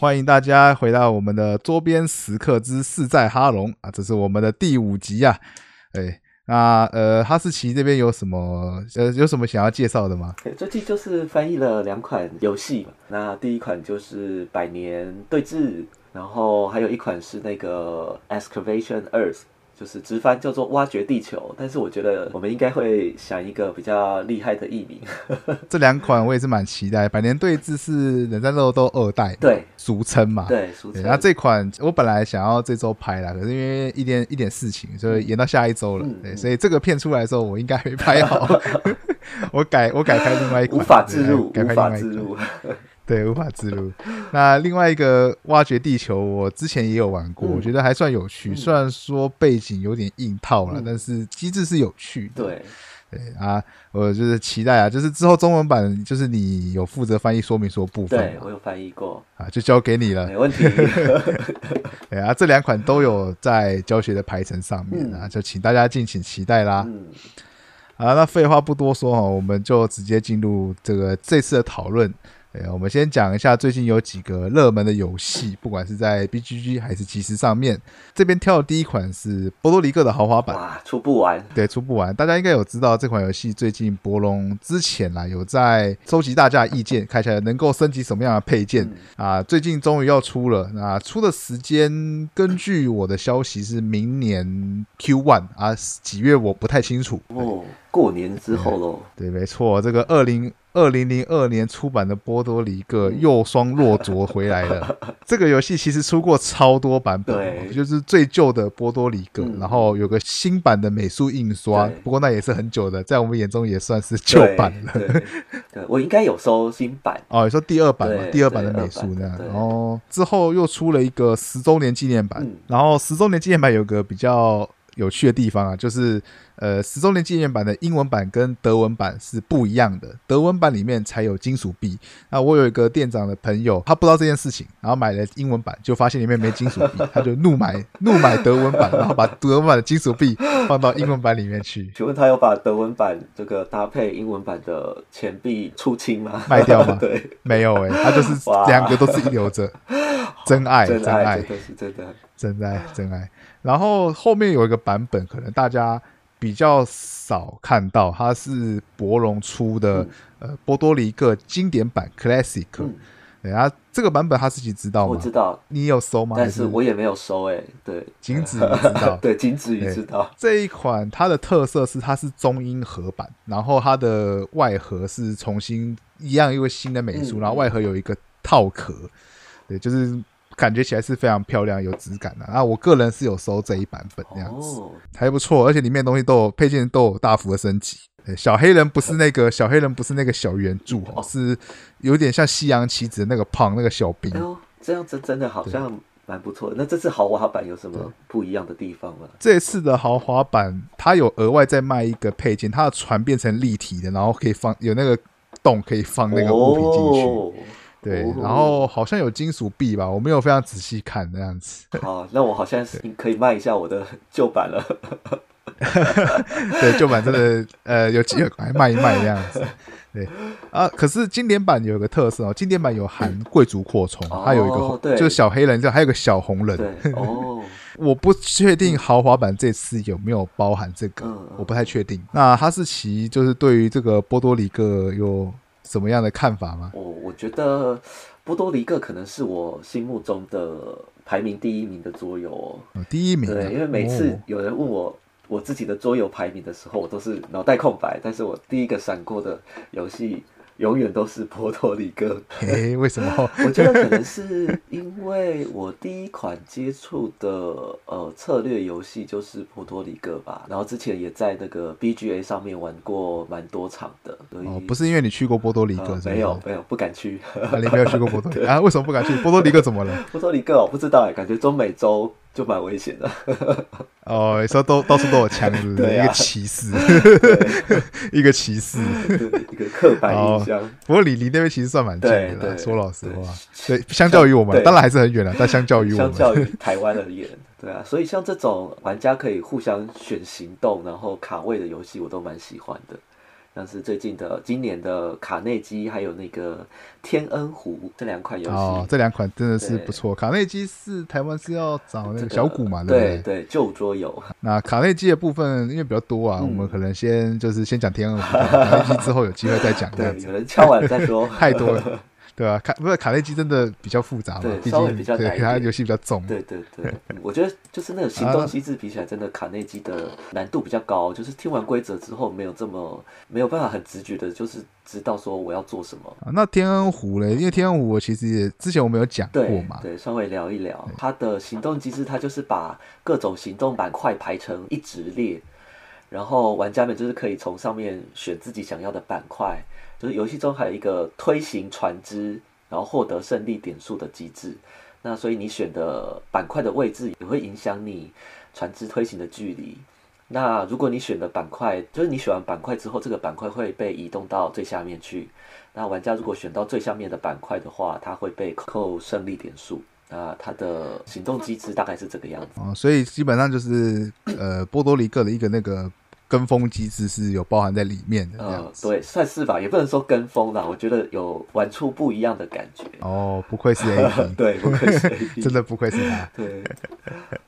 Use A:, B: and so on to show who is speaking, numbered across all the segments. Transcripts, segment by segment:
A: 欢迎大家回到我们的桌边时刻之四在哈龙啊，这是我们的第五集啊。哎，那呃，哈士奇这边有什么呃有什么想要介绍的吗？
B: 最近就是翻译了两款游戏，那第一款就是《百年对峙》，然后还有一款是那个《Excavation Earth》。就是直翻叫做挖掘地球，但是我觉得我们应该会想一个比较厉害的译名。
A: 这两款我也是蛮期待，《百年对峙》是《冷战肉都》二代，
B: 对，
A: 俗称嘛，
B: 对，俗称。
A: 然后这款我本来想要这周拍啦，可是因为一点一点事情，所以延到下一周了。对，所以这个片出来的时候，我应该没拍好，我改我改拍另外一款，
B: 无法自入，
A: 改拍
B: 另外自入。
A: 对，无法自如。那另外一个挖掘地球，我之前也有玩过，我觉得还算有趣。虽然说背景有点硬套了，但是机制是有趣
B: 的。对，
A: 对啊，我就是期待啊，就是之后中文版，就是你有负责翻译说明书部分，
B: 对我有翻译过
A: 啊，就交给你了，
B: 没问题。
A: 对啊，这两款都有在教学的排程上面啊，就请大家敬请期待啦。好，那废话不多说哈，我们就直接进入这个这次的讨论。对，我们先讲一下最近有几个热门的游戏，不管是在 BGG 还是即时上面。这边挑的第一款是波多黎各的豪华版，
B: 哇，出不完。
A: 对，出不完。大家应该有知道这款游戏最近博龙之前啦有在收集大家意见，看起来能够升级什么样的配件啊？最近终于要出了，那出的时间根据我的消息是明年 Q one 啊，几月我不太清楚。
B: 哦，过年之后喽。
A: 对，没错，这个二零。二零零二年出版的波多黎各又双落卓回来了。这个游戏其实出过超多版本，就是最旧的波多黎各，然后有个新版的美术印刷，不过那也是很久的，在我们眼中也算是旧版了。
B: 对，我应该有收新版。
A: 哦，你说第二版嘛，第二版的美术那样。然后之后又出了一个十周年纪念版，然后十周年纪念版有个比较有趣的地方啊，就是。呃，十周年纪念版的英文版跟德文版是不一样的，德文版里面才有金属币。那我有一个店长的朋友，他不知道这件事情，然后买了英文版，就发现里面没金属币，他就怒买怒买德文版，然后把德文版的金属币放到英文版里面去。
B: 请问他有把德文版这个搭配英文版的钱币出清吗？
A: 卖掉吗？
B: 对，
A: 没有哎，他就是两个都是留着，真爱，真爱，
B: 真的是真的，
A: 真爱，真爱。然后后面有一个版本，可能大家。比较少看到，它是博龙出的，呃，波多黎各经典版 Classic。对啊，这个版本哈士奇知道吗？
B: 我知道，
A: 你有收吗？
B: 但是我也没有收诶。对，
A: 仅止于知道？
B: 对，仅止于知道。
A: 这一款它的特色是它是中英合版，然后它的外盒是重新一样因为新的美术，然后外盒有一个套壳，对，就是。感觉起来是非常漂亮、有质感的啊！我个人是有收这一版本这样子，还不错，而且里面东西都有配件都有大幅的升级。小黑人不是那个小黑人不是那个小圆柱，是有点像西洋棋子那个胖那个小兵。
B: 这样子真的好像蛮不错。那这次豪华版有什么不一样的地方吗？
A: 这次的豪华版它有额外再卖一个配件，它的船变成立体的，然后可以放有那个洞可以放那个物品进去。对，然后好像有金属币吧，我没有非常仔细看那样子。
B: 好，那我好像是可以卖一下我的旧版了。
A: 对，旧版真的呃有机会来卖一卖这样子。对啊，可是经典版有个特色哦，经典版有含贵族扩充，它有一个就是小黑人，这还有个小红人。
B: 哦，
A: 我不确定豪华版这次有没有包含这个，我不太确定。那哈士奇就是对于这个波多黎各有。什么样的看法吗？
B: 我我觉得波多黎各可能是我心目中的排名第一名的桌游哦。
A: 第一名，
B: 对，因为每次有人问我我自己的桌游排名的时候，我都是脑袋空白，但是我第一个闪过的游戏。永远都是波多黎各。
A: 哎，为什么？
B: 我觉得可能是因为我第一款接触的呃策略游戏就是波多黎各吧。然后之前也在那个 BGA 上面玩过蛮多场的。
A: 哦，不是因为你去过波多黎各？
B: 没有，没有，不敢去。
A: 你没有去过波多黎 啊？为什么不敢去？波多黎各怎么了？
B: 波多黎各我不知道哎，感觉中美洲。就蛮危险的。
A: 哦，你说都到处都有枪，是不是？一个骑士，一个骑士，
B: 一个刻板印象。
A: 不过离离那边其实算蛮近的，说老实话，对，相较于我们，当然还是很远了，但相较于
B: 相较于台湾而言，对啊，所以像这种玩家可以互相选行动，然后卡位的游戏，我都蛮喜欢的。像是最近的今年的卡内基，还有那个天恩湖这两款游戏，
A: 哦，这两款真的是不错。卡内基是台湾是要找那个小谷嘛，
B: 对
A: 不
B: 对？旧桌游。
A: 那卡内基的部分因为比较多啊，我们可能先就是先讲天恩湖，卡内基之后有机会再讲。
B: 对，有人敲完再说。
A: 太多了。对啊，卡不是卡内基真的比较复杂嘛？
B: 对，稍微比较
A: 对，它游戏比较重。
B: 对对对，我觉得就是那个行动机制比起来，真的卡内基的难度比较高。就是听完规则之后，没有这么没有办法很直觉的，就是知道说我要做什么。
A: 那天恩湖嘞？因为天恩湖我其实也之前我们有讲过嘛，
B: 对，稍微聊一聊它的行动机制。它就是把各种行动板块排成一直列，然后玩家们就是可以从上面选自己想要的板块。就是游戏中还有一个推行船只，然后获得胜利点数的机制。那所以你选的板块的位置也会影响你船只推行的距离。那如果你选的板块，就是你选完板块之后，这个板块会被移动到最下面去。那玩家如果选到最下面的板块的话，它会被扣胜利点数。啊它的行动机制大概是这个样子。
A: 啊，所以基本上就是呃波多黎各的一个那个。跟风机制是有包含在里面的，嗯，
B: 对，算是吧，也不能说跟风啦，我觉得有玩出不一样的感觉。
A: 哦，不愧是 A P，
B: 对，不愧是 A P，
A: 真的不愧是
B: 他。对。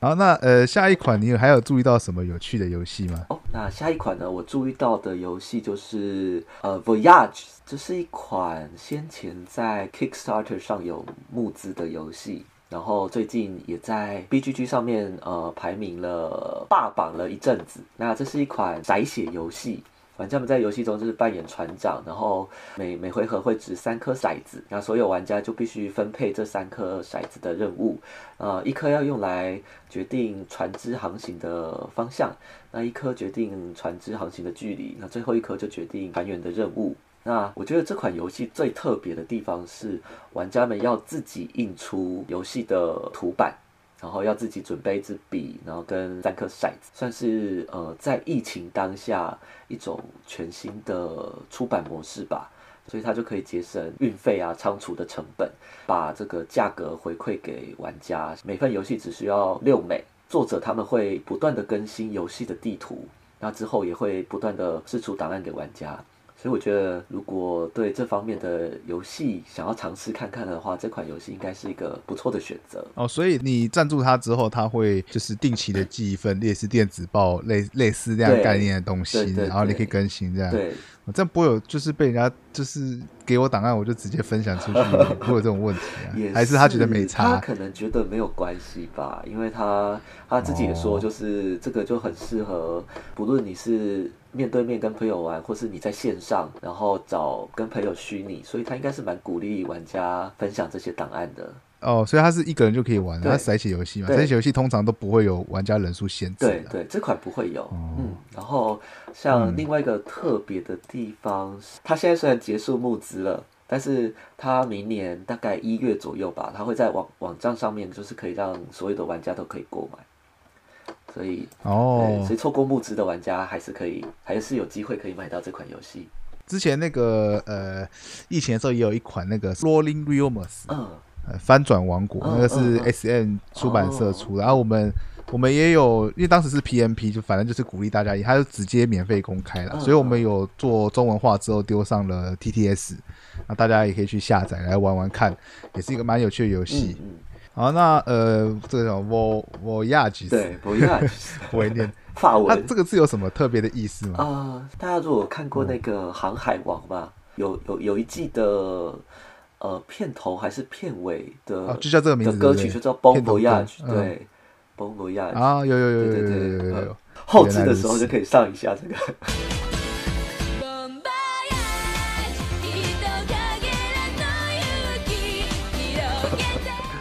A: 好，那呃，下一款你有还有注意到什么有趣的游戏吗？
B: 哦，那下一款呢，我注意到的游戏就是呃，Voyage，这是一款先前在 Kickstarter 上有募资的游戏。然后最近也在 B G G 上面呃排名了霸榜了一阵子。那这是一款骰血游戏，玩家们在游戏中就是扮演船长，然后每每回合会掷三颗骰子，那所有玩家就必须分配这三颗骰子的任务。呃，一颗要用来决定船只航行的方向，那一颗决定船只航行的距离，那最后一颗就决定船员的任务。那我觉得这款游戏最特别的地方是，玩家们要自己印出游戏的图板，然后要自己准备一支笔，然后跟三颗骰子，算是呃在疫情当下一种全新的出版模式吧。所以它就可以节省运费啊、仓储的成本，把这个价格回馈给玩家。每份游戏只需要六美，作者他们会不断的更新游戏的地图，那之后也会不断的释出档案给玩家。所以我觉得，如果对这方面的游戏想要尝试看看的话，这款游戏应该是一个不错的选择
A: 哦。所以你赞助他之后，他会就是定期的寄一份类似电子报，类类似这样概念的东西，然后你可以更新这样。
B: 对，
A: 这样不会有就是被人家就是给我档案，我就直接分享出去，不会有这种问题啊？还是他觉得没差？
B: 他可能觉得没有关系吧，因为他他自己也说，就是这个就很适合，不论你是。面对面跟朋友玩，或是你在线上，然后找跟朋友虚拟，所以他应该是蛮鼓励玩家分享这些档案的。
A: 哦，所以他是一个人就可以玩，他骰起游戏嘛，骰起游戏通常都不会有玩家人数限制。
B: 对对，这款不会有。嗯，然后像另外一个特别的地方，他现在虽然结束募资了，但是他明年大概一月左右吧，他会在网网站上面，就是可以让所有的玩家都可以购买。所以哦，所以错过募资的玩家还是可以，还是有机会可以买到这款游戏。
A: 之前那个呃，疫情的时候也有一款那个《Rolling Realms》，嗯，翻转王国，那个是 S M 出版社出的。然后我们我们也有，因为当时是 P M P，就反正就是鼓励大家，他就直接免费公开了。所以我们有做中文化之后丢上了 T T S，那大家也可以去下载来玩玩看，也是一个蛮有趣的游戏。好，那呃，这个叫我我亚吉斯，
B: 对，我亚吉斯，
A: 我念
B: 法文。
A: 那这个字有什么特别的意思吗？
B: 啊，大家如果看过那个《航海王》吧，有有有一季的呃片头还是片尾的，
A: 就叫这个名字，
B: 歌曲就叫《Bon Voyage》，对，《Bon Voyage》
A: 啊，有有有有有有有有，
B: 后置的时候就可以上一下这个。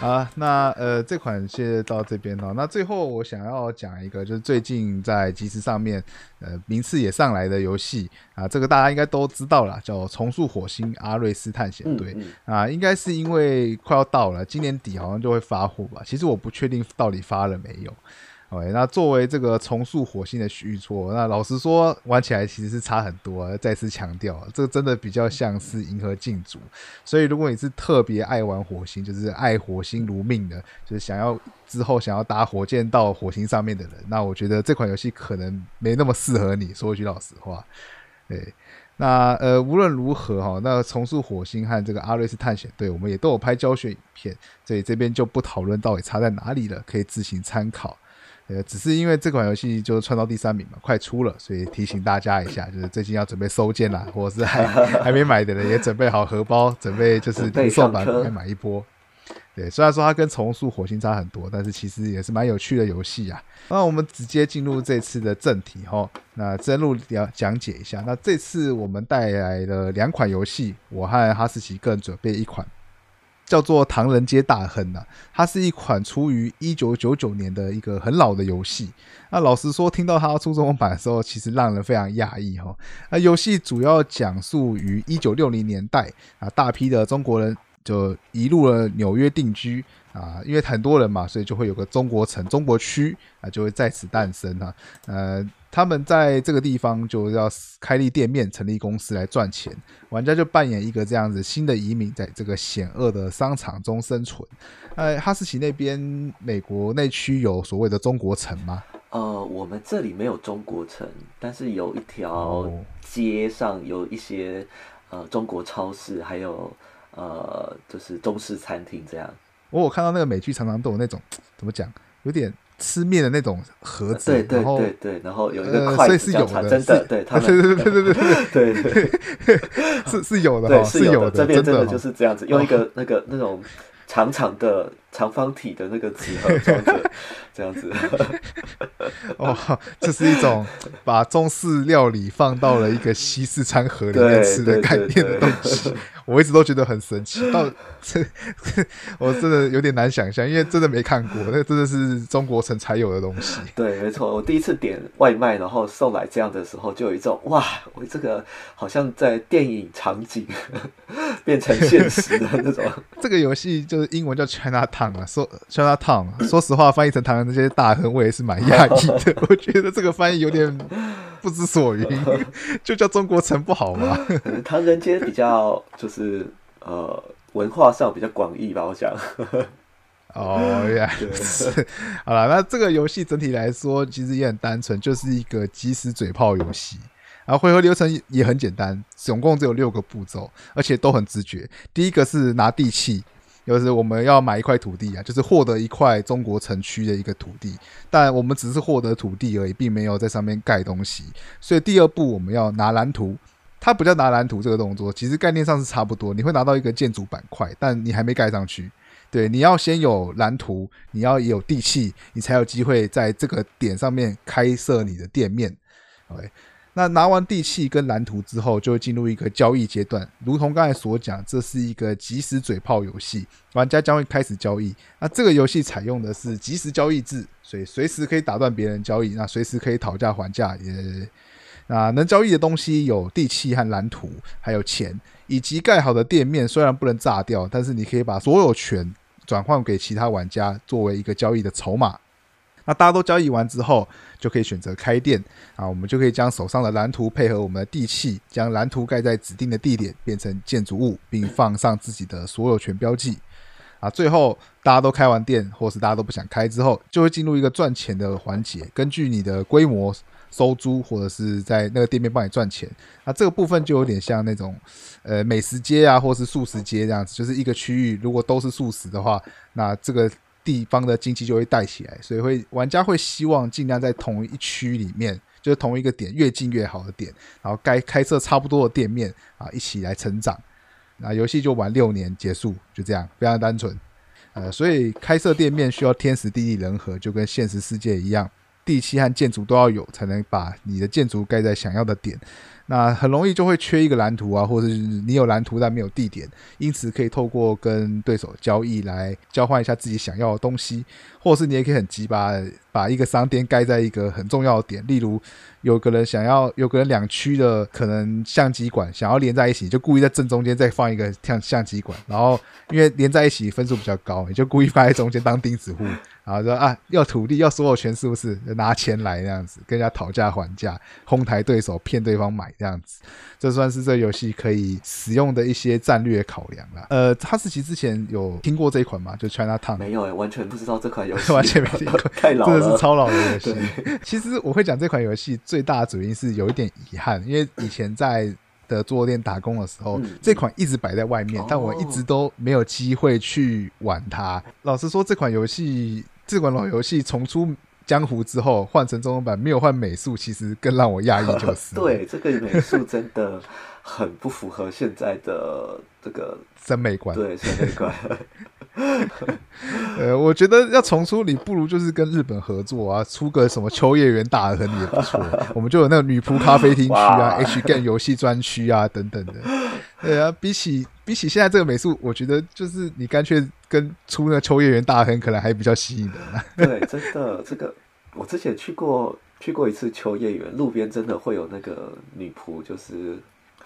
A: 好，那呃，这款先到这边哦。那最后我想要讲一个，就是最近在即时上面，呃，名次也上来的游戏啊，这个大家应该都知道了，叫《重塑火星：阿瑞斯探险队》啊，应该是因为快要到了，今年底好像就会发货吧。其实我不确定到底发了没有。OK，那作为这个重塑火星的续作，那老实说玩起来其实是差很多。再次强调，这个真的比较像是银河竞逐。所以如果你是特别爱玩火星，就是爱火星如命的，就是想要之后想要搭火箭到火星上面的人，那我觉得这款游戏可能没那么适合你。说一句老实话，对。那呃，无论如何哈，那重塑火星和这个阿瑞斯探险队，我们也都有拍教学影片，所以这边就不讨论到底差在哪里了，可以自行参考。呃，只是因为这款游戏就窜到第三名嘛，快出了，所以提醒大家一下，就是最近要准备收件啦，或者是还 还没买的人也准备好荷包，准备就是预售版该买一波。对，虽然说它跟重塑火星差很多，但是其实也是蛮有趣的游戏啊。那我们直接进入这次的正题哈，那深入了讲解一下。那这次我们带来了两款游戏，我和哈士奇个人准备一款，叫做《唐人街大亨》呐。它是一款出于一九九九年的一个很老的游戏。那老实说，听到它出中文版的时候，其实让人非常讶异哈。那游戏主要讲述于一九六零年代啊，大批的中国人。就移入了纽约定居啊，因为很多人嘛，所以就会有个中国城、中国区啊，就会在此诞生啊。呃，他们在这个地方就要开立店面、成立公司来赚钱。玩家就扮演一个这样子新的移民，在这个险恶的商场中生存。呃，哈士奇那边美国内区有所谓的中国城吗？
B: 呃，我们这里没有中国城，但是有一条街上有一些呃中国超市，还有。呃，就是中式餐厅这样。
A: 我我看到那个美剧常常都有那种怎么讲，有点吃面的那种盒子，
B: 对对对对，然后有一个筷子，所以
A: 是有的，
B: 真的，对，对
A: 对对对对对对，是是有的，
B: 对，
A: 是
B: 有
A: 的，这
B: 边真的就是这样子，用一个那个那种长长的长方体的那个纸盒装着，这样子。
A: 哦，这是一种把中式料理放到了一个西式餐盒里面吃的概念的东西。我一直都觉得很神奇，到这 我真的有点难想象，因为真的没看过，那真的是中国城才有的东西。
B: 对，没错，我第一次点外卖，然后送来这样的时候，就有一种哇，我这个好像在电影场景变成现实的那种。
A: 这个游戏就是英文叫 China Town 啊，说 China Town，说实话翻译成唐人那些大亨，我也是蛮讶异的。我觉得这个翻译有点不知所云，就叫中国城不好吗？
B: 唐人街比较就是。是呃，文化上比较广义吧，我想。
A: 哦，原来是。好了，那这个游戏整体来说其实也很单纯，就是一个即时嘴炮游戏。然后回合流程也很简单，总共只有六个步骤，而且都很直觉。第一个是拿地契，就是我们要买一块土地啊，就是获得一块中国城区的一个土地，但我们只是获得土地而已，并没有在上面盖东西。所以第二步我们要拿蓝图。它不叫拿蓝图这个动作，其实概念上是差不多。你会拿到一个建筑板块，但你还没盖上去。对，你要先有蓝图，你要有地契，你才有机会在这个点上面开设你的店面。OK，那拿完地契跟蓝图之后，就会进入一个交易阶段。如同刚才所讲，这是一个即时嘴炮游戏，玩家将会开始交易。那这个游戏采用的是即时交易制，所以随时可以打断别人交易，那随时可以讨价还价也。那能交易的东西有地契和蓝图，还有钱，以及盖好的店面。虽然不能炸掉，但是你可以把所有权转换给其他玩家，作为一个交易的筹码。那大家都交易完之后，就可以选择开店啊。我们就可以将手上的蓝图配合我们的地契，将蓝图盖在指定的地点，变成建筑物，并放上自己的所有权标记。啊，最后大家都开完店，或是大家都不想开之后，就会进入一个赚钱的环节。根据你的规模。收租或者是在那个店面帮你赚钱，那这个部分就有点像那种，呃，美食街啊，或是素食街这样子，就是一个区域如果都是素食的话，那这个地方的经济就会带起来，所以会玩家会希望尽量在同一区里面，就是同一个点越近越好的点，然后该开设差不多的店面啊，一起来成长。那游戏就玩六年结束，就这样，非常单纯。呃，所以开设店面需要天时地利人和，就跟现实世界一样。地契和建筑都要有，才能把你的建筑盖在想要的点。那很容易就会缺一个蓝图啊，或者是你有蓝图但没有地点，因此可以透过跟对手交易来交换一下自己想要的东西，或者是你也可以很急把把一个商店盖在一个很重要的点，例如有个人想要有个人两区的可能相机馆想要连在一起，就故意在正中间再放一个像相机馆，然后因为连在一起分数比较高，你就故意放在中间当钉子户。然后说啊，要土地，要所有权，是不是拿钱来这样子，跟人家讨价还价，哄抬对手，骗对方买这样子，这算是这游戏可以使用的一些战略考量了。呃，哈士奇之前有听过这一款吗？就 China Town？
B: 没有哎，完全不知道这款游戏，
A: 完全没听过，
B: 太老了，
A: 真的是超老的游戏。其实我会讲这款游戏最大的主因是有一点遗憾，因为以前在的桌游店打工的时候，这款一直摆在外面，但我一直都没有机会去玩它。老实说，这款游戏，这款老游戏重出江湖之后，换成中文版没有换美术，其实更让我讶异，就是。
B: 对，这个美术真的很不符合现在的这个
A: 审美观。
B: 对，审美观。
A: 呃，我觉得要重出，你不如就是跟日本合作啊，出个什么秋叶原大亨也不错。我们就有那个女仆咖啡厅区啊，H Game 游戏专区啊等等的。对啊，比起比起现在这个美术，我觉得就是你干脆跟出那秋叶原大亨可能还比较吸引
B: 人。对，真的，这个我之前去过去过一次秋叶原，路边真的会有那个女仆，就是。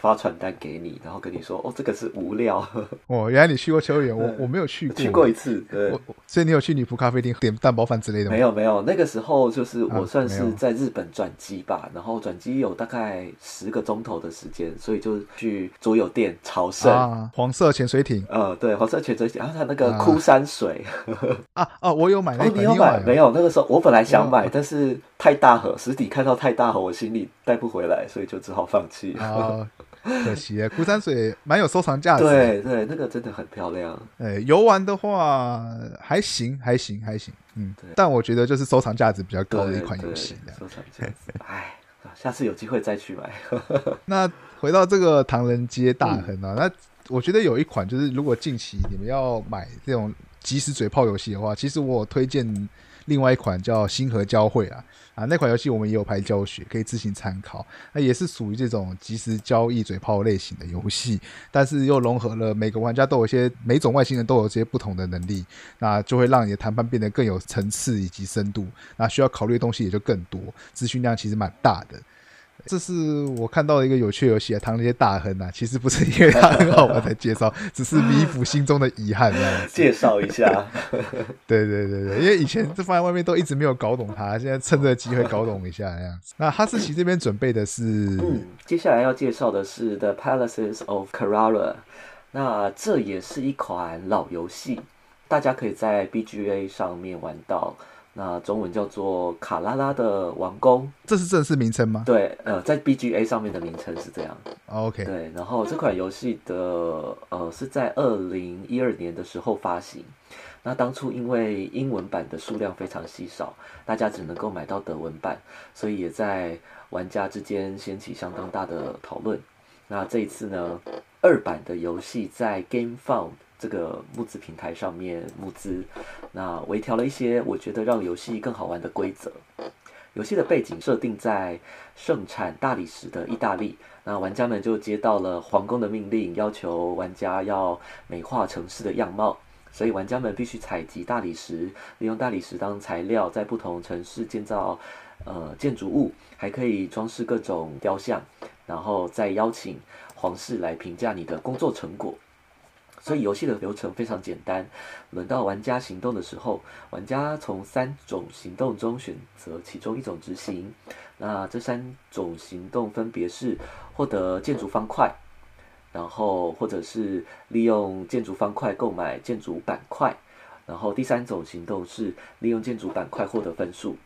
B: 发传单给你，然后跟你说：“哦，这个是无料。”
A: 哦，原来你去过秋园，我我没有去过，
B: 去过一次。对，
A: 所以你有去女仆咖啡店点蛋包饭之类的吗？
B: 没有，没有。那个时候就是我算是在日本转机吧，然后转机有大概十个钟头的时间，所以就去桌游店朝圣。
A: 黄色潜水艇，
B: 呃，对，黄色潜水艇，然后它那个枯山水
A: 啊啊，我有买，
B: 你有买？没有，那个时候我本来想买，但是太大盒，实体看到太大盒，我行李带不回来，所以就只好放弃。
A: 可惜啊，枯山水蛮有收藏价值。
B: 对对，那个真的很漂亮。
A: 哎，游玩的话还行，还行，还行。嗯，但我觉得就是收藏价值比较高的一款游戏。
B: 收藏价值，哎，下次有机会再去买。
A: 那回到这个唐人街大亨啊，那我觉得有一款就是，如果近期你们要买这种即时嘴炮游戏的话，其实我推荐另外一款叫星河交汇啊。啊，那款游戏我们也有拍教学，可以自行参考。那也是属于这种即时交易嘴炮类型的游戏，但是又融合了每个玩家都有一些，每种外星人都有这些不同的能力，那就会让你的谈判变得更有层次以及深度。那需要考虑的东西也就更多，资讯量其实蛮大的。这是我看到的一个有趣游戏啊，唐那些大亨啊，其实不是因为它很好玩才介绍，只是弥补心中的遗憾这样。
B: 介绍一下，
A: 对 对对对，因为以前这放在外面都一直没有搞懂它，现在趁这个机会搞懂一下这样子。那哈士奇这边准备的是，
B: 嗯，接下来要介绍的是 The Palaces of Carrara，那这也是一款老游戏，大家可以在 BGA 上面玩到。那中文叫做卡拉拉的王宫，
A: 这是正式名称吗？
B: 对，呃，在 BGA 上面的名称是这样。
A: OK，
B: 对，然后这款游戏的呃是在二零一二年的时候发行。那当初因为英文版的数量非常稀少，大家只能够买到德文版，所以也在玩家之间掀起相当大的讨论。那这一次呢，二版的游戏在 GameFound。这个募资平台上面募资，那微调了一些我觉得让游戏更好玩的规则。游戏的背景设定在盛产大理石的意大利，那玩家们就接到了皇宫的命令，要求玩家要美化城市的样貌，所以玩家们必须采集大理石，利用大理石当材料，在不同城市建造呃建筑物，还可以装饰各种雕像，然后再邀请皇室来评价你的工作成果。所以游戏的流程非常简单，轮到玩家行动的时候，玩家从三种行动中选择其中一种执行。那这三种行动分别是获得建筑方块，然后或者是利用建筑方块购买建筑板块，然后第三种行动是利用建筑板块获得分数。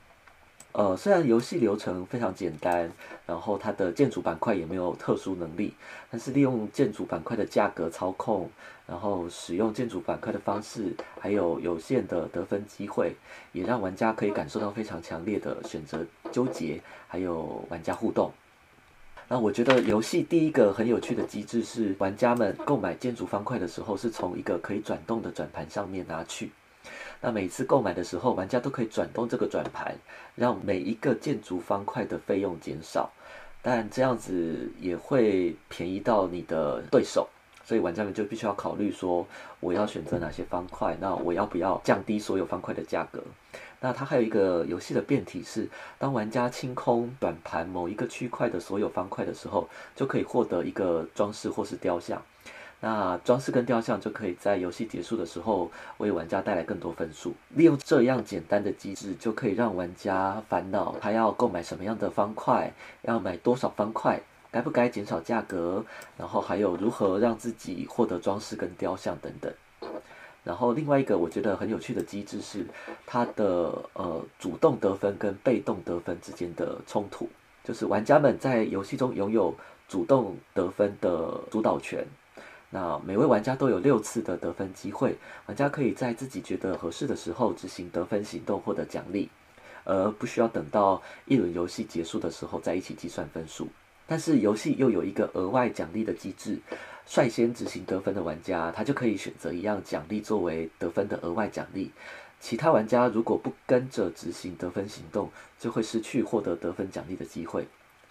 B: 呃，虽然游戏流程非常简单，然后它的建筑板块也没有特殊能力，但是利用建筑板块的价格操控，然后使用建筑板块的方式，还有有限的得分机会，也让玩家可以感受到非常强烈的选择纠结，还有玩家互动。那我觉得游戏第一个很有趣的机制是，玩家们购买建筑方块的时候，是从一个可以转动的转盘上面拿去。那每次购买的时候，玩家都可以转动这个转盘，让每一个建筑方块的费用减少，但这样子也会便宜到你的对手，所以玩家们就必须要考虑说，我要选择哪些方块，那我要不要降低所有方块的价格？那它还有一个游戏的变体是，当玩家清空转盘某一个区块的所有方块的时候，就可以获得一个装饰或是雕像。那装饰跟雕像就可以在游戏结束的时候为玩家带来更多分数。利用这样简单的机制，就可以让玩家烦恼他要购买什么样的方块，要买多少方块，该不该减少价格，然后还有如何让自己获得装饰跟雕像等等。然后另外一个我觉得很有趣的机制是它的呃主动得分跟被动得分之间的冲突。就是玩家们在游戏中拥有主动得分的主导权。那每位玩家都有六次的得分机会，玩家可以在自己觉得合适的时候执行得分行动获得奖励，而不需要等到一轮游戏结束的时候再一起计算分数。但是游戏又有一个额外奖励的机制，率先执行得分的玩家，他就可以选择一样奖励作为得分的额外奖励。其他玩家如果不跟着执行得分行动，就会失去获得得分奖励的机会。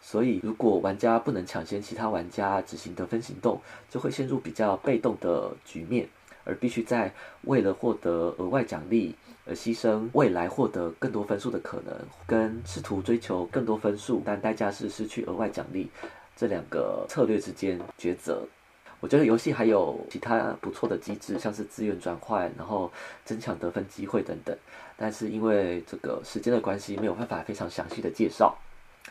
B: 所以，如果玩家不能抢先其他玩家执行得分行动，就会陷入比较被动的局面，而必须在为了获得额外奖励而牺牲未来获得更多分数的可能，跟试图追求更多分数但代价是失去额外奖励这两个策略之间抉择。我觉得游戏还有其他不错的机制，像是资源转换，然后增强得分机会等等。但是因为这个时间的关系，没有办法非常详细的介绍。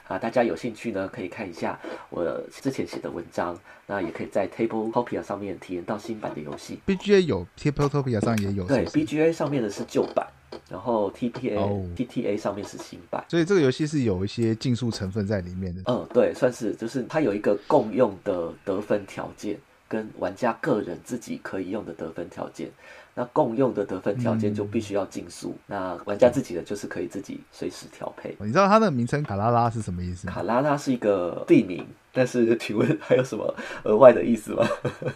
B: 啊，大家有兴趣呢，可以看一下我之前写的文章。那也可以在 Tabletopia 上面体验到新版的游戏。
A: BGA 有，Tabletopia 上也有。
B: 对，BGA 上面的是旧版，然后 TPA、TTA 上面是新版。
A: 所以这个游戏是有一些竞速成分在里面的。
B: 嗯，对，算是，就是它有一个共用的得分条件，跟玩家个人自己可以用的得分条件。那共用的得分条件就必须要竞速，那玩家自己的就是可以自己随时调配。
A: 你知道它的名称卡拉拉是什么意思？
B: 卡拉拉是一个地名。但是，请问还有什么额外的意思吗？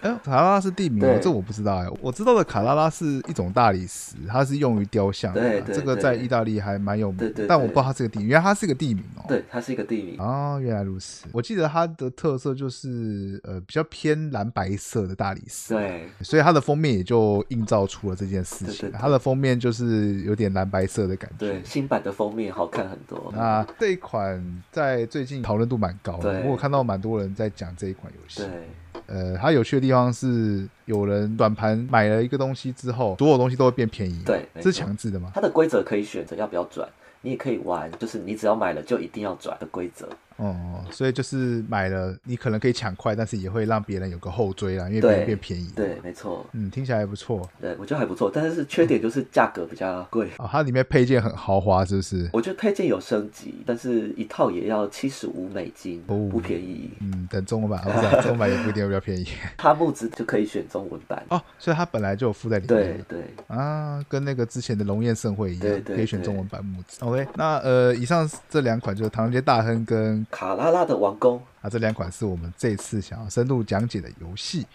A: 哎，卡拉拉是地名，这我不知道哎。我知道的卡拉拉是一种大理石，它是用于雕像。
B: 对
A: 对，这个在意大利还蛮有名。对对，但我不知道它是个地名，原来它是一个地名哦。
B: 对，它是一个地名。
A: 哦，原来如此。我记得它的特色就是呃比较偏蓝白色的大理石。
B: 对，
A: 所以它的封面也就映照出了这件事情。它的封面就是有点蓝白色的感觉。
B: 对，新版的封面好看很多。
A: 那这一款在最近讨论度蛮高的，我看到。蛮多人在讲这一款游戏。
B: 对，
A: 呃，它有趣的地方是，有人转盘买了一个东西之后，所有东西都会变便宜。
B: 对，这
A: 是强制的吗？
B: 它的规则可以选择要不要转，你也可以玩，就是你只要买了就一定要转的规则。
A: 哦，所以就是买了，你可能可以抢快，但是也会让别人有个后追啦，因为别人变便宜。
B: 对，没错。
A: 嗯，听起来还不错。
B: 对，我觉得还不错，但是缺点就是价格比较贵。
A: 哦，它里面配件很豪华，是不是？
B: 我觉得配件有升级，但是一套也要七十五美金，不便宜。
A: 嗯，等中文版，不是中文版也不一定比较便宜。
B: 它木质就可以选中文版
A: 哦，所以它本来就有附在里
B: 面。对对
A: 啊，跟那个之前的龙焰盛会一
B: 样，
A: 可以选中文版木质。OK，那呃，以上这两款就是唐人街大亨跟
B: 卡拉拉的王。宫
A: 啊，这两款是我们这次想要深度讲解的游戏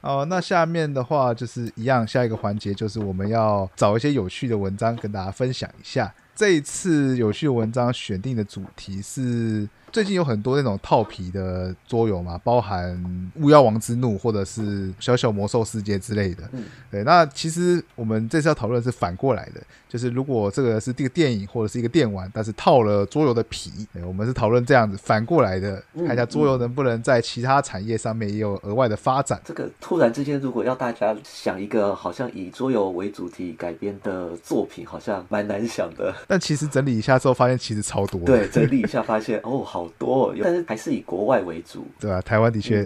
A: 哦。那下面的话就是一样，下一个环节就是我们要找一些有趣的文章跟大家分享一下。这一次有趣的文章选定的主题是。最近有很多那种套皮的桌游嘛，包含《巫妖王之怒》或者是《小小魔兽世界》之类的。嗯，对。那其实我们这次要讨论是反过来的，就是如果这个是这个电影或者是一个电玩，但是套了桌游的皮，对，我们是讨论这样子反过来的，看一下桌游能不能在其他产业上面也有额外的发展。
B: 这个突然之间，如果要大家想一个好像以桌游为主题改编的作品，好像蛮难想的。
A: 但其实整理一下之后，发现其实超多。
B: 对，整理一下发现哦，好。好多，但是还是以国外为主，
A: 对吧？台湾的确，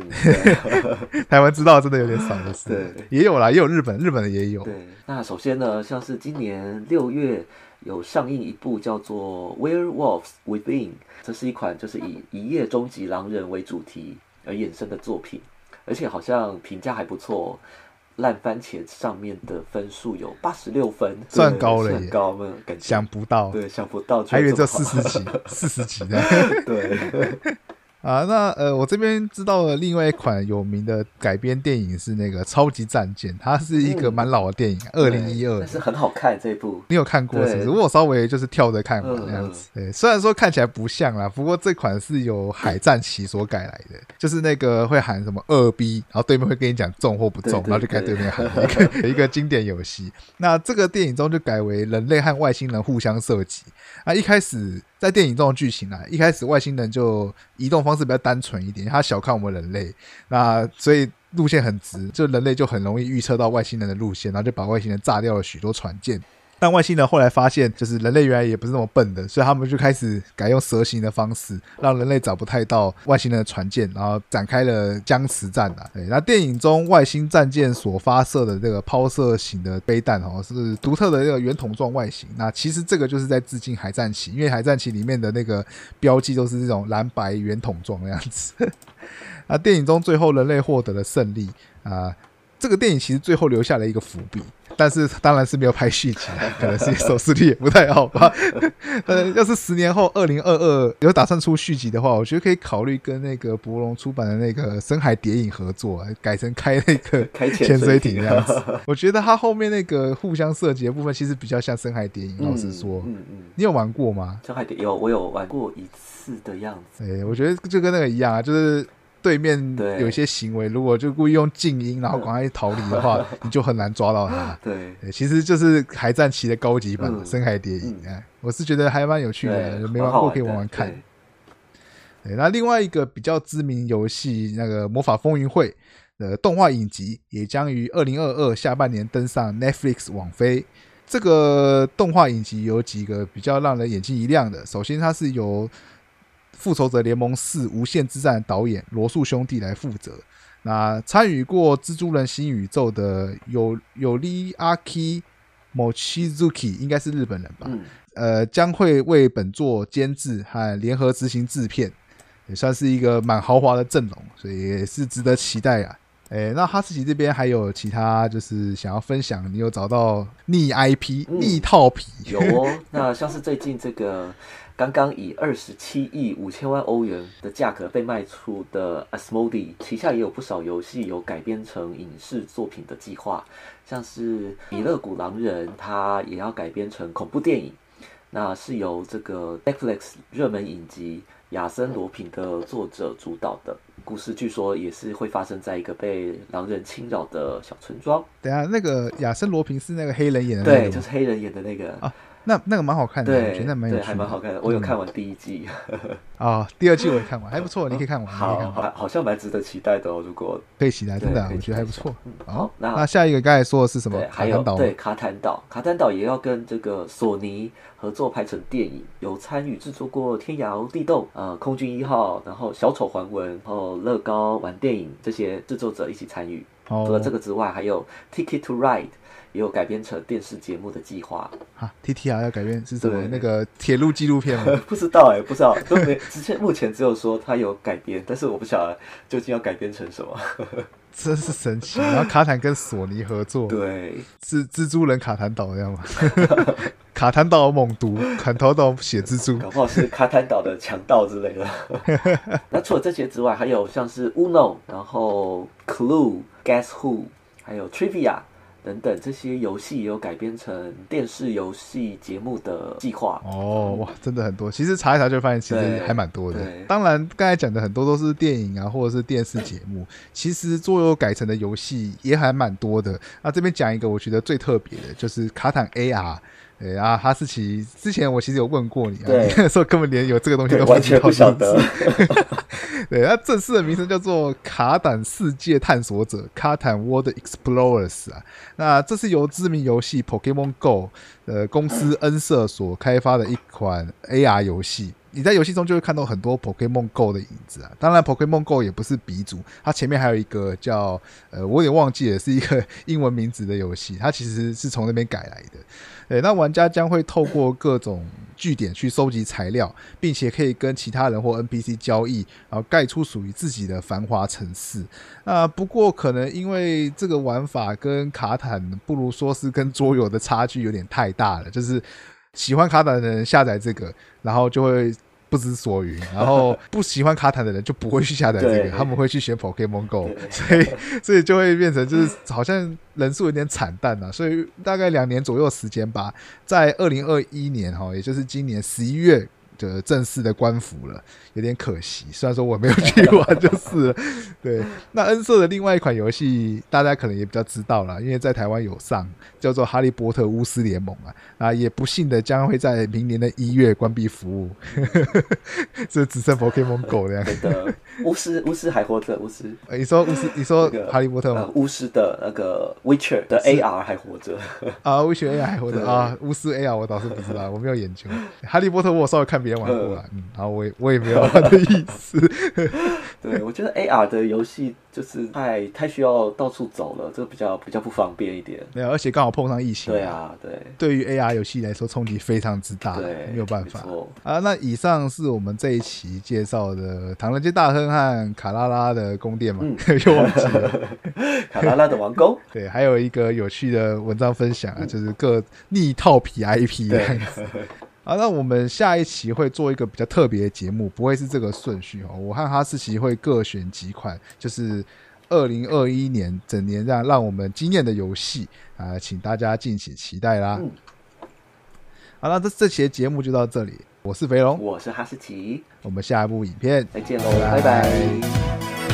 A: 台湾知道真的有点少
B: 对，
A: 也有啦，也有日本，日本的也有。
B: 对，那首先呢，像是今年六月有上映一部叫做《Werewolves Within》，这是一款就是以一夜终极狼人为主题而衍生的作品，而且好像评价还不错。烂番茄上面的分数有八十六分，
A: 算高了，
B: 算高吗？
A: 想不到，
B: 对，想不到，
A: 还以为这四十几，四十几呢。
B: 对。
A: 啊，那呃，我这边知道的另外一款有名的改编电影是那个《超级战舰》，它是一个蛮老的电影，二零一二，
B: 但是很好看这部。
A: 你有看过是不是？我稍微就是跳着看嘛，那样子。对，虽然说看起来不像啦，不过这款是由海战旗所改来的，就是那个会喊什么二 B，然后对面会跟你讲中或不中，然后就开对面喊一个一个经典游戏。那这个电影中就改为人类和外星人互相射击。啊，一开始。在电影中的剧情啊，一开始外星人就移动方式比较单纯一点，他小看我们人类，那所以路线很直，就人类就很容易预测到外星人的路线，然后就把外星人炸掉了许多船舰。但外星人后来发现，就是人类原来也不是那么笨的，所以他们就开始改用蛇形的方式，让人类找不太到外星人的船舰，然后展开了僵持战啊。对，那电影中外星战舰所发射的这个抛射型的飞弹哦，是独特的这个圆筒状外形。那其实这个就是在致敬海战旗，因为海战旗里面的那个标记都是这种蓝白圆筒状的样子。那电影中最后人类获得了胜利啊。这个电影其实最后留下了一个伏笔，但是当然是没有拍续集，可能是收视率也不太好吧。呃，要是十年后二零二二有打算出续集的话，我觉得可以考虑跟那个博龙出版的那个《深海谍影》合作，改成开那个
B: 开
A: 潜
B: 水
A: 艇这样子。我觉得它后面那个互相射击的部分，其实比较像《深海谍影》。老实说，嗯嗯，你有玩过吗？
B: 《深海谍有，我有玩过一次的样子。
A: 哎，我觉得就跟那个一样啊，就是。对面有一些行为，如果就故意用静音，然后赶快逃离的话，你就很难抓到他。
B: 对，
A: 其实就是海战棋的高级版《深海谍影》。哎，我是觉得还蛮有趣的，没玩过可以玩玩看。那另外一个比较知名游戏，那个《魔法风云会》的动画影集，也将于二零二二下半年登上 Netflix 网飞。这个动画影集有几个比较让人眼睛一亮的，首先它是由《复仇者联盟四：无限之战》导演罗素兄弟来负责。那参与过《蜘蛛人新宇宙》的有有利阿基 Mochizuki，应该是日本人吧？呃，将会为本作监制和联合执行制片，也算是一个蛮豪华的阵容，所以也是值得期待啊。哎，那哈士奇这边还有其他就是想要分享？你有找到逆 IP、逆套皮？
B: 有哦。那像是最近这个。刚刚以二十七亿五千万欧元的价格被卖出的 Asmodee 旗下也有不少游戏有改编成影视作品的计划，像是《米勒古狼人》，它也要改编成恐怖电影。那是由这个 Netflix 热门影集《亚森罗平》的作者主导的故事，据说也是会发生在一个被狼人侵扰的小村庄。
A: 等下，那个亚森罗平是那个黑人演的，
B: 对，就是黑人演的那个啊。
A: 那那个蛮好看的，
B: 我
A: 觉得蛮有趣，
B: 还蛮好看的。我有看完第一季，
A: 啊，第二季我也看完，还不错，你可以看完。
B: 好，好像蛮值得期待的哦。如果
A: 可以期待，真的，我觉得还不错。
B: 好，
A: 那那下一个刚才说的是什么？
B: 卡坦岛对卡坦岛，卡坦岛也要跟这个索尼合作拍成电影，有参与制作过《天摇地动》呃，《空军一号》，然后《小丑还文》，然后乐高玩电影这些制作者一起参与。除了这个之外，还有《Ticket to Ride》。也有改编成电视节目的计划
A: 啊！T T R 要改编是什么？那个铁路纪录片吗？
B: 不知道哎，不知道 都没。之前目前只有说它有改编，但是我不晓得究竟要改编成什么。
A: 真是神奇！然后卡坦跟索尼合作，
B: 对，
A: 是蜘蛛人卡坦岛这样吗？卡坦岛猛毒，砍头岛血蜘蛛，
B: 搞不好是卡坦岛的强盗之类的。那除了这些之外，还有像是 Uno，然后 Clue，Guess Who，还有 Trivia。等等，这些游戏也有改编成电视游戏节目的计划
A: 哦，哇，真的很多。其实查一查就发现，其实还蛮多的。当然，刚才讲的很多都是电影啊，或者是电视节目。其实桌游改成的游戏也还蛮多的。那这边讲一个，我觉得最特别的就是卡坦 AR。对啊，哈士奇，之前我其实有问过你，啊，你那时候根本连有这个东西都
B: 完全不晓得。
A: 对，它正式的名称叫做卡坦世界探索者，卡坦 World Explorers 啊。那这是由知名游戏 Pokemon Go 的公司恩社所开发的一款 AR 游戏。你在游戏中就会看到很多 Pokemon Go 的影子啊。当然，Pokemon Go 也不是鼻祖，它前面还有一个叫呃，我有点忘记了，是一个 英文名字的游戏，它其实是从那边改来的。对，那玩家将会透过各种据点去收集材料，并且可以跟其他人或 NPC 交易，然后盖出属于自己的繁华城市。啊，不过可能因为这个玩法跟卡坦，不如说是跟桌游的差距有点太大了，就是喜欢卡坦的人下载这个，然后就会。不知所云，然后不喜欢卡坦的人就不会去下载这个，他们会去选 Pokemon Go，所以所以就会变成就是好像人数有点惨淡啊，所以大概两年左右时间吧，在二零二一年哈，也就是今年十一月就正式的官服了，有点可惜。虽然说我没有去玩，就是对。那恩社的另外一款游戏，大家可能也比较知道了，因为在台湾有上，叫做《哈利波特巫师联盟》啊，啊，也不幸的将会在明年的一月关闭服务，这只剩 Pokemon Go 这样。
B: 的巫师，巫师还活着，巫师。
A: 你说巫师，你说哈利波特吗？
B: 巫师的那个 Witcher 的 AR 还活着
A: 啊，Witcher AR 还活着啊，巫师 AR 我倒是不知道，我没有研究。哈利波特我稍微看别玩过了，嗯，然后我也我也没有他的意思。
B: 对，我觉得 AR 的游戏就是太太需要到处走了，这个比较比较不方便一点。
A: 没有，而且刚好碰上疫情。
B: 对啊，对。
A: 对于 AR 游戏来说，冲击非常之大，
B: 对，
A: 没有办法。啊，那以上是我们这一期介绍的唐人街大亨和卡拉拉的宫殿嘛？又忘记了
B: 卡拉拉的王宫。
A: 对，还有一个有趣的文章分享啊，就是各逆套皮 IP 的样子。啊，那我们下一期会做一个比较特别的节目，不会是这个顺序哦。我和哈士奇会各选几款，就是二零二一年整年让让我们惊艳的游戏啊，请大家敬请期待啦。好那，这这期的节目就到这里，我是肥龙，
B: 我是哈士奇，
A: 我们下一部影片
B: 再见喽，拜拜。